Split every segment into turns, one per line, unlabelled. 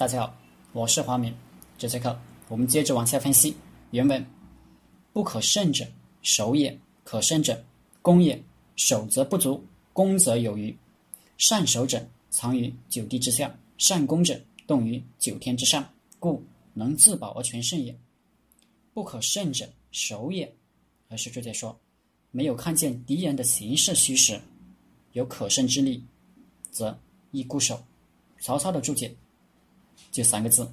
大家好，我是华明。这节课我们接着往下分析原文：不可胜者，守也；可胜者，攻也。守则不足，攻则有余。善守者，藏于九地之下；善攻者，动于九天之上。故能自保而全胜也。不可胜者，守也。而是注解说，没有看见敌人的形势虚实，有可胜之力，则宜固守。曹操的注解就三个字：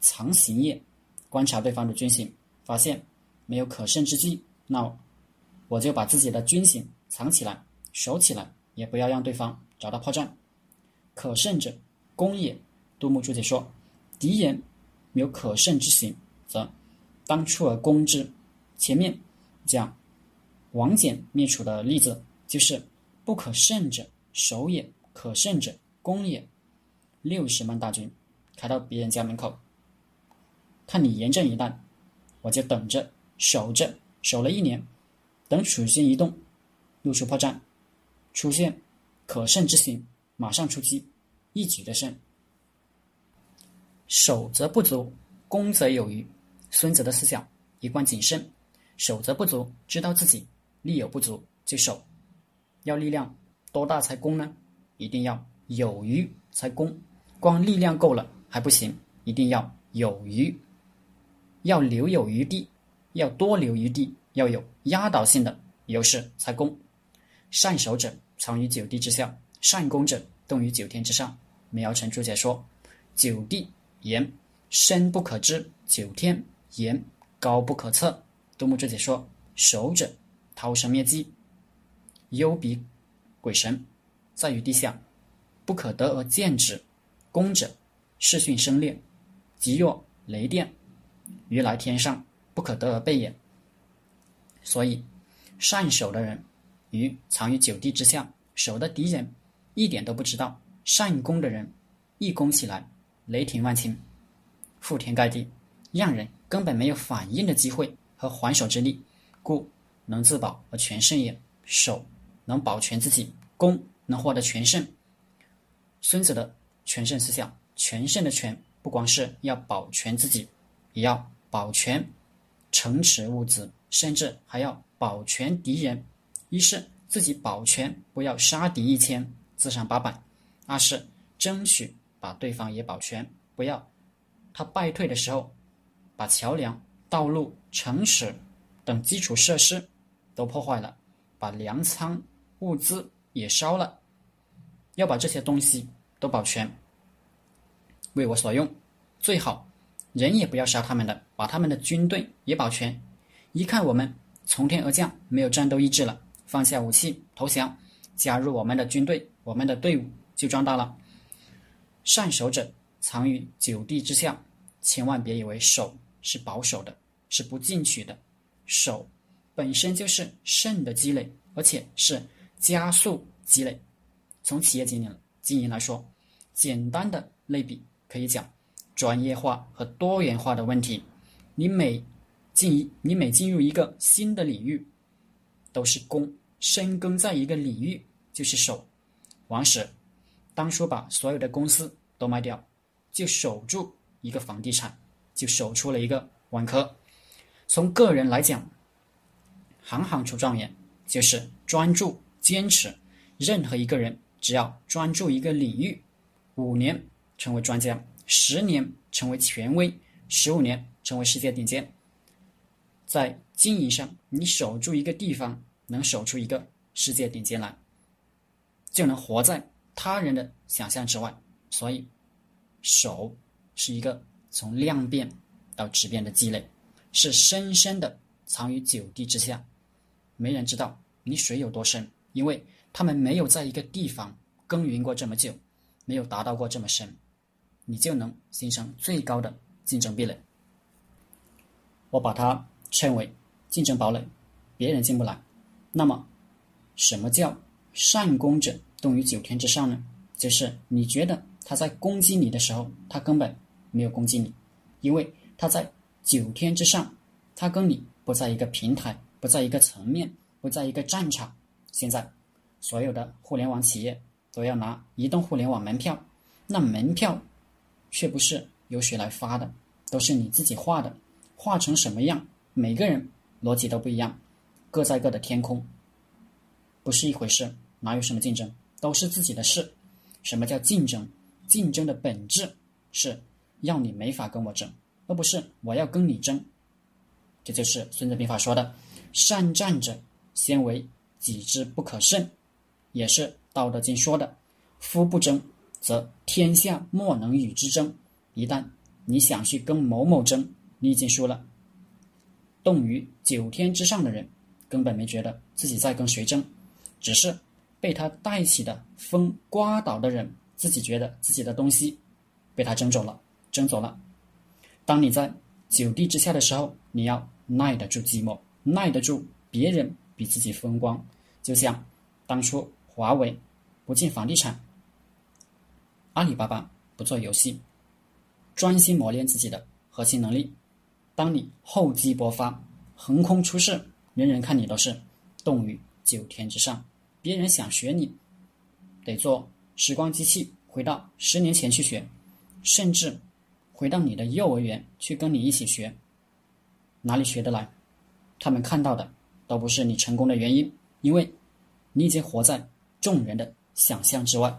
藏形也。观察对方的军形，发现没有可胜之机，那我就把自己的军形。藏起来，守起来，也不要让对方找到破绽。可胜者，攻也。杜牧注解说：敌人有可胜之形，则当出而攻之。前面讲王翦灭楚的例子，就是不可胜者守也，可胜者攻也。六十万大军开到别人家门口，看你严阵以待，我就等着守着，守了一年，等楚军一动。露出破绽，出现可胜之形，马上出击，一举得胜。守则不足，攻则有余。孙子的思想一贯谨慎，守则不足，知道自己力有不足就守。要力量多大才攻呢？一定要有余才攻。光力量够了还不行，一定要有余，要留有余地，要多留余地，要有压倒性的优势才攻。善守者藏于九地之下，善攻者动于九天之上。苗成注解说：“九地言深不可知，九天言高不可测。”杜牧注解说：“守者逃生灭迹，幽比鬼神，在于地下，不可得而见之；攻者视讯生烈，极若雷电，于来天上，不可得而备也。”所以，善守的人。鱼藏于九地之下，守的敌人一点都不知道；善攻的人一攻起来，雷霆万钧，覆天盖地，让人根本没有反应的机会和还手之力，故能自保而全胜也。守能保全自己，攻能获得全胜。孙子的全胜思想，全胜的全不光是要保全自己，也要保全城池物资，甚至还要保全敌人。一是自己保全，不要杀敌一千，自伤八百；二是争取把对方也保全，不要他败退的时候，把桥梁、道路、城池等基础设施都破坏了，把粮仓、物资也烧了，要把这些东西都保全，为我所用。最好人也不要杀他们的，把他们的军队也保全。一看我们从天而降，没有战斗意志了。放下武器投降，加入我们的军队，我们的队伍就壮大了。善守者藏于九地之下，千万别以为守是保守的，是不进取的。守本身就是胜的积累，而且是加速积累。从企业经营经营来说，简单的类比可以讲专业化和多元化的问题。你每进一，你每进入一个新的领域，都是攻。深耕在一个领域就是守。王石当初把所有的公司都卖掉，就守住一个房地产，就守出了一个万科。从个人来讲，行行出状元，就是专注坚持。任何一个人只要专注一个领域，五年成为专家，十年成为权威，十五年成为世界顶尖。在经营上，你守住一个地方。能守出一个世界顶尖来，就能活在他人的想象之外。所以，守是一个从量变到质变的积累，是深深的藏于九地之下，没人知道你水有多深，因为他们没有在一个地方耕耘过这么久，没有达到过这么深，你就能形成最高的竞争壁垒。我把它称为竞争堡垒，别人进不来。那么，什么叫善攻者动于九天之上呢？就是你觉得他在攻击你的时候，他根本没有攻击你，因为他在九天之上，他跟你不在一个平台，不在一个层面，不在一个战场。现在，所有的互联网企业都要拿移动互联网门票，那门票却不是由谁来发的，都是你自己画的。画成什么样，每个人逻辑都不一样，各在各的天空，不是一回事。哪有什么竞争，都是自己的事。什么叫竞争？竞争的本质是要你没法跟我争，而不是我要跟你争。这就是《孙子兵法》说的：“善战者，先为己之不可胜。”也是《道德经》说的：“夫不争，则天下莫能与之争。”一旦你想去跟某某争，你已经输了。动于九天之上的人，根本没觉得自己在跟谁争，只是被他带起的风刮倒的人，自己觉得自己的东西被他争走了，争走了。当你在九地之下的时候，你要耐得住寂寞，耐得住别人比自己风光。就像当初华为不进房地产，阿里巴巴不做游戏，专心磨练自己的核心能力。当你厚积薄发，横空出世，人人看你都是动于九天之上。别人想学你，得做时光机器，回到十年前去学，甚至回到你的幼儿园去跟你一起学。哪里学得来？他们看到的都不是你成功的原因，因为你已经活在众人的想象之外。